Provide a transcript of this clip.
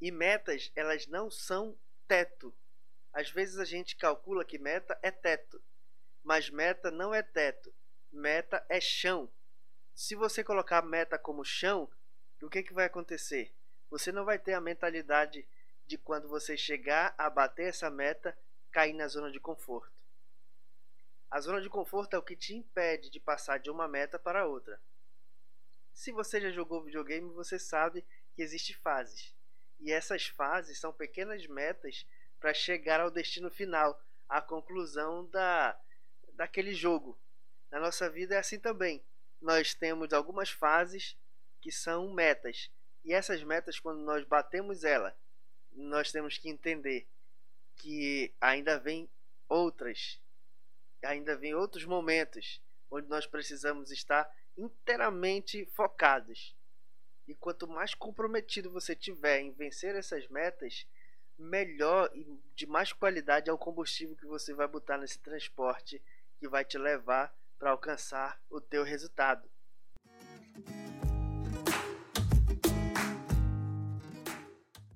E metas, elas não são teto. Às vezes a gente calcula que meta é teto, mas meta não é teto. Meta é chão. Se você colocar meta como chão, o que, que vai acontecer? Você não vai ter a mentalidade de quando você chegar a bater essa meta, cair na zona de conforto. A zona de conforto é o que te impede de passar de uma meta para outra. Se você já jogou videogame, você sabe que existem fases. E essas fases são pequenas metas para chegar ao destino final, à conclusão da, daquele jogo. Na nossa vida é assim também. Nós temos algumas fases que são metas. E essas metas, quando nós batemos ela, nós temos que entender que ainda vem outras, ainda vem outros momentos onde nós precisamos estar inteiramente focados. E quanto mais comprometido você tiver em vencer essas metas, melhor e de mais qualidade é o combustível que você vai botar nesse transporte que vai te levar para alcançar o teu resultado.